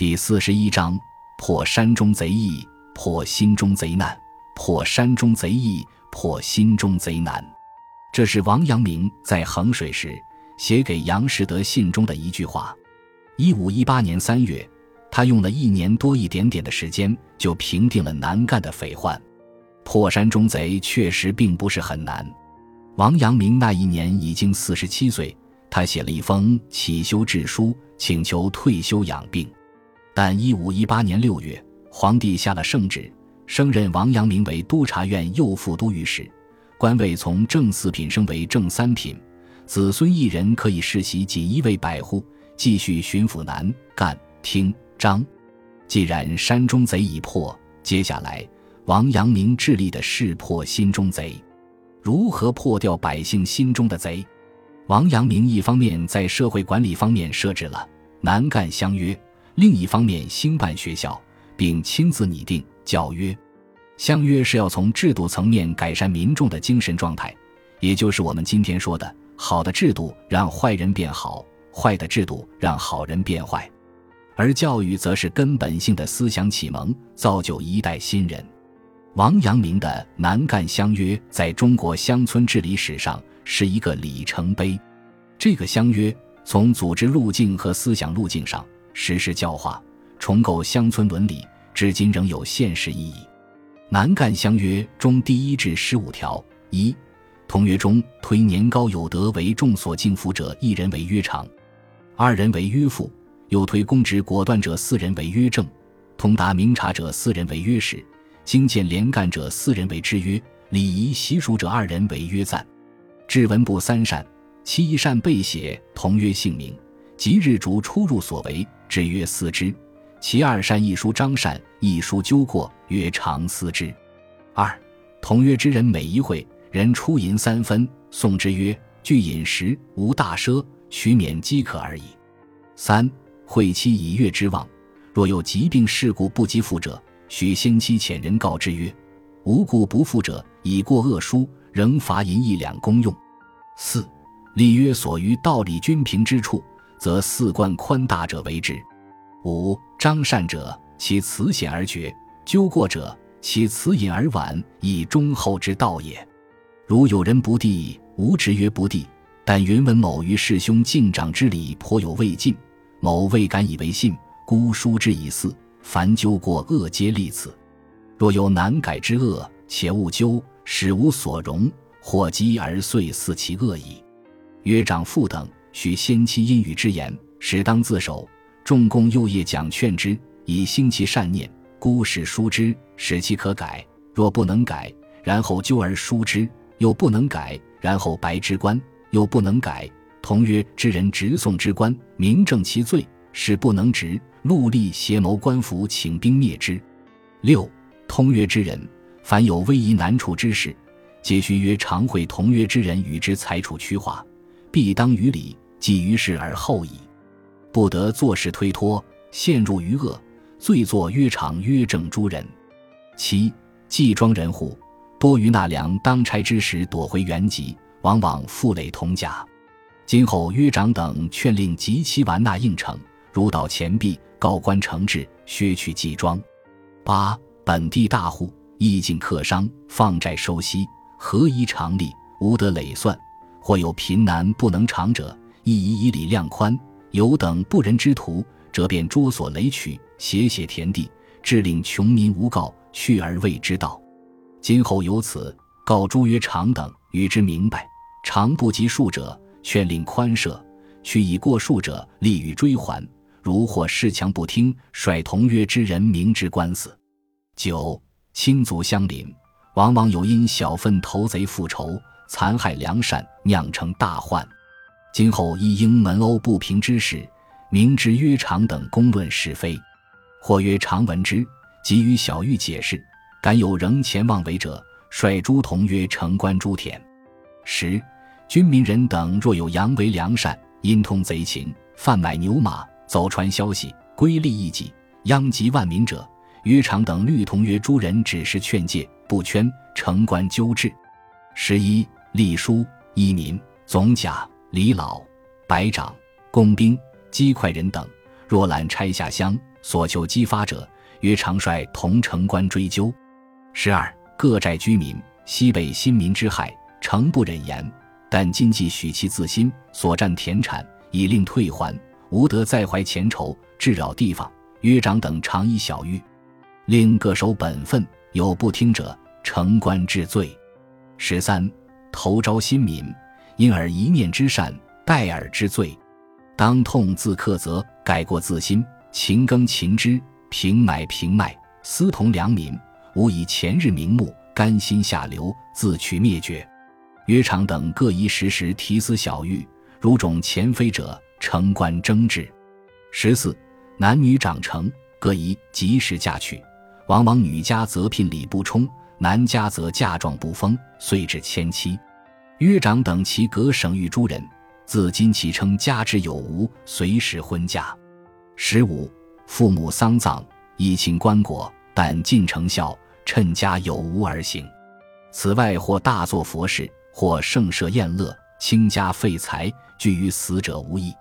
第四十一章：破山中贼易，破心中贼难。破山中贼易，破心中贼难。这是王阳明在衡水时写给杨士德信中的一句话。一五一八年三月，他用了一年多一点点的时间，就平定了南赣的匪患。破山中贼确实并不是很难。王阳明那一年已经四十七岁，他写了一封乞修致书，请求退休养病。但一五一八年六月，皇帝下了圣旨，升任王阳明为督察院右副都御史，官位从正四品升为正三品，子孙一人可以世袭锦衣卫百户，继续巡抚南赣、汀、漳。既然山中贼已破，接下来王阳明致力的是破心中贼。如何破掉百姓心中的贼？王阳明一方面在社会管理方面设置了南赣乡约。另一方面，兴办学校，并亲自拟定教约。相约是要从制度层面改善民众的精神状态，也就是我们今天说的好的制度让坏人变好，坏的制度让好人变坏。而教育则是根本性的思想启蒙，造就一代新人。王阳明的南赣相约在中国乡村治理史上是一个里程碑。这个相约从组织路径和思想路径上。实施教化，重构乡村伦理，至今仍有现实意义。南赣乡约中第一至十五条：一、同约中推年高有德为众所敬服者一人为约长，二人为约父；又推公直果断者四人为约正，通达明察者四人为约使，精简廉干者四人为之约，礼仪习俗者二人为约赞。至文部三善，其一善备写同约姓名。即日逐出入所为，之曰思之；其二善一书张善，一书纠过，曰常思之。二同约之人每一会，人出银三分，送之曰：具饮食，无大奢，取免饥渴而已。三会期以月之望，若有疾病事故不及付者，许先期遣人告之曰：无故不付者，已过恶书，仍罚银一两公用。四立约所于道理均平之处。则四冠宽大者为之。五张善者，其辞显而绝；纠过者，其辞隐而婉，以忠厚之道也。如有人不弟，吾直曰不弟。但云闻某于师兄敬长之礼颇有未尽，某未敢以为信，孤书之以祀。凡纠过恶皆立此。若有难改之恶，且勿纠，使无所容，或积而遂似其恶矣。曰长父等。许先期阴语之言，使当自守。众共幼业讲劝之，以兴其善念。孤使书之，使其可改。若不能改，然后纠而书之；又不能改，然后白之官；又不能改，同曰之人直送之官，明正其罪，使不能直，戮力邪谋官府，请兵灭之。六通曰之人，凡有危疑难处之事，皆须约常会同约之人与之裁处屈化。必当于理，既于事而后已，不得做事推脱，陷入于恶，罪作约长约正诸人。七既庄人户多于纳粮当差之时躲回原籍，往往负累同甲。今后约长等劝令极其完纳应承，如倒钱币，告官惩治，削去寄庄。八本地大户意尽客商，放债收息，何宜常利？无得累算。或有贫难不能偿者，亦以以礼量宽；有等不仁之徒，则便捉索雷取，写写田地，致令穷民无告，去而未知道。今后有此，告诸曰长等，与之明白。长不及数者，劝令宽赦；去以过数者，立予追还。如或恃强不听，率同约之人明知官司。九亲族相邻，往往有因小愤投贼复仇。残害良善，酿成大患。今后亦应门殴不平之事，明知约长等公论是非，或曰常闻之，即与小玉解释。敢有仍前妄为者，率诸同曰城关诸田。十军民人等若有阳为良善，因通贼情，贩买牛马，走传消息，归利益己，殃及万民者，约长等律同曰诸人只是劝诫，不圈城关纠治。十一。隶书、一民、总甲、李老、白长、工兵、击快人等，若揽拆下乡，所求激发者，约常率同城官追究。十二各寨居民，西北新民之害，诚不忍言。但今既许其自新，所占田产，以令退还，无得再怀前仇，致扰地方。约长等常以小谕，令各守本分，有不听者，城官治罪。十三投招新民，因而一念之善，待尔之罪。当痛自克责，改过自新，勤耕勤织，平买平卖，私同良民，无以前日名目，甘心下流，自取灭绝。约常等各宜时时提思小谕，如种前非者，城官征治。十四，男女长成，各宜及时嫁娶。往往女家则聘礼不充，男家则嫁妆不丰，遂至迁妻。约长等其各省域诸人，自今起称家之有无，随时婚嫁。十五，父母丧葬，以请棺椁，但尽成孝，趁家有无而行。此外，或大作佛事。或盛设宴乐，倾家废财，俱于死者无益。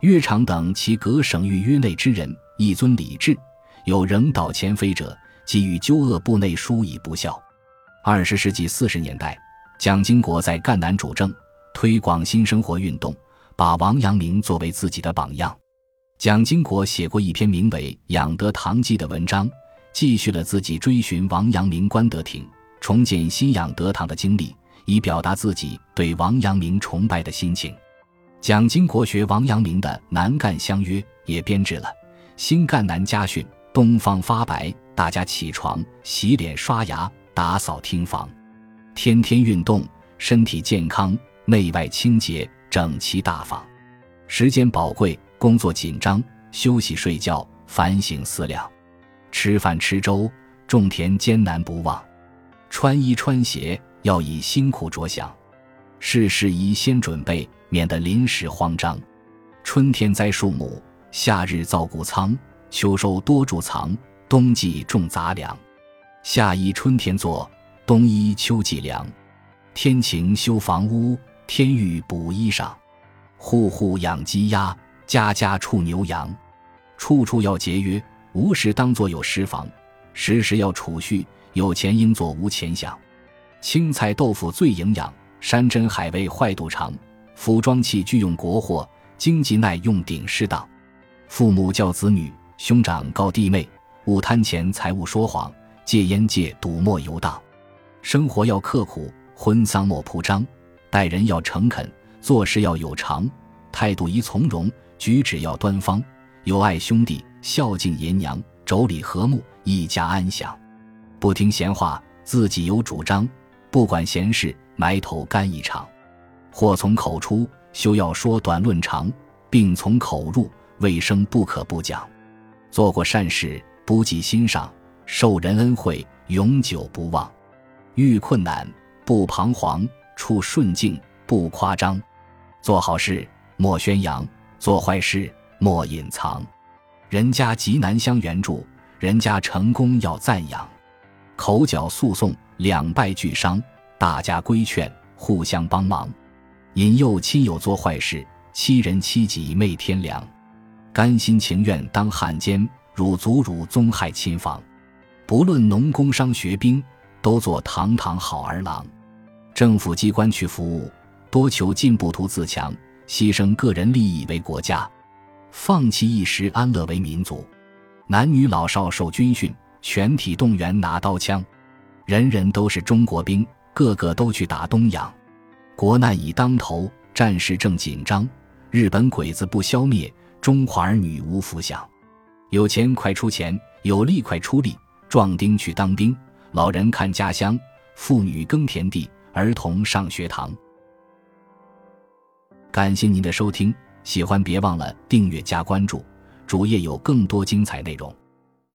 乐场等其各省域约内之人，亦遵礼制。有仍倒前非者，即与纠恶部内疏以不孝。二十世纪四十年代，蒋经国在赣南主政，推广新生活运动，把王阳明作为自己的榜样。蒋经国写过一篇名为《养德堂记》的文章，记叙了自己追寻王阳明官德亭、重建新养德堂的经历。以表达自己对王阳明崇拜的心情。蒋经国学王阳明的《南赣相约》，也编制了《新赣南家训》：东方发白，大家起床、洗脸、刷牙、打扫厅房，天天运动，身体健康，内外清洁、整齐大方。时间宝贵，工作紧张，休息睡觉，反省思量，吃饭吃粥，种田艰难不忘，穿衣穿鞋。要以辛苦着想，事事宜先准备，免得临时慌张。春天栽树木，夏日造谷仓，秋收多贮藏，冬季种杂粮。夏衣春天做，冬衣秋季凉。天晴修房屋，天雨补衣裳。户户养鸡鸭，家家畜牛羊。处处要节约，无事当作有时房，时时要储蓄，有钱应做无钱享。青菜豆腐最营养，山珍海味坏肚肠。服装器具用国货，经济耐用顶适当。父母教子女，兄长告弟妹，勿贪钱财物说谎，戒烟戒赌莫游荡。生活要刻苦，婚丧莫铺张。待人要诚恳，做事要有常，态度宜从容，举止要端方。友爱兄弟，孝敬爷娘，妯娌和睦，一家安详。不听闲话，自己有主张。不管闲事，埋头干一场；祸从口出，休要说短论长；病从口入，卫生不可不讲。做过善事，不计心上；受人恩惠，永久不忘。遇困难不彷徨，处顺境不夸张。做好事莫宣扬，做坏事莫隐藏。人家急难相援助，人家成功要赞扬。口角诉讼。两败俱伤，大家规劝，互相帮忙，引诱亲友做坏事，欺人欺己昧天良，甘心情愿当汉奸，辱祖辱宗害亲房。不论农工商学兵，都做堂堂好儿郎。政府机关去服务，多求进步图自强，牺牲个人利益为国家，放弃一时安乐为民族。男女老少受军训，全体动员拿刀枪。人人都是中国兵，个个都去打东洋。国难已当头，战事正紧张，日本鬼子不消灭，中华儿女无福享。有钱快出钱，有力快出力。壮丁去当兵，老人看家乡，妇女耕田地，儿童上学堂。感谢您的收听，喜欢别忘了订阅加关注，主页有更多精彩内容。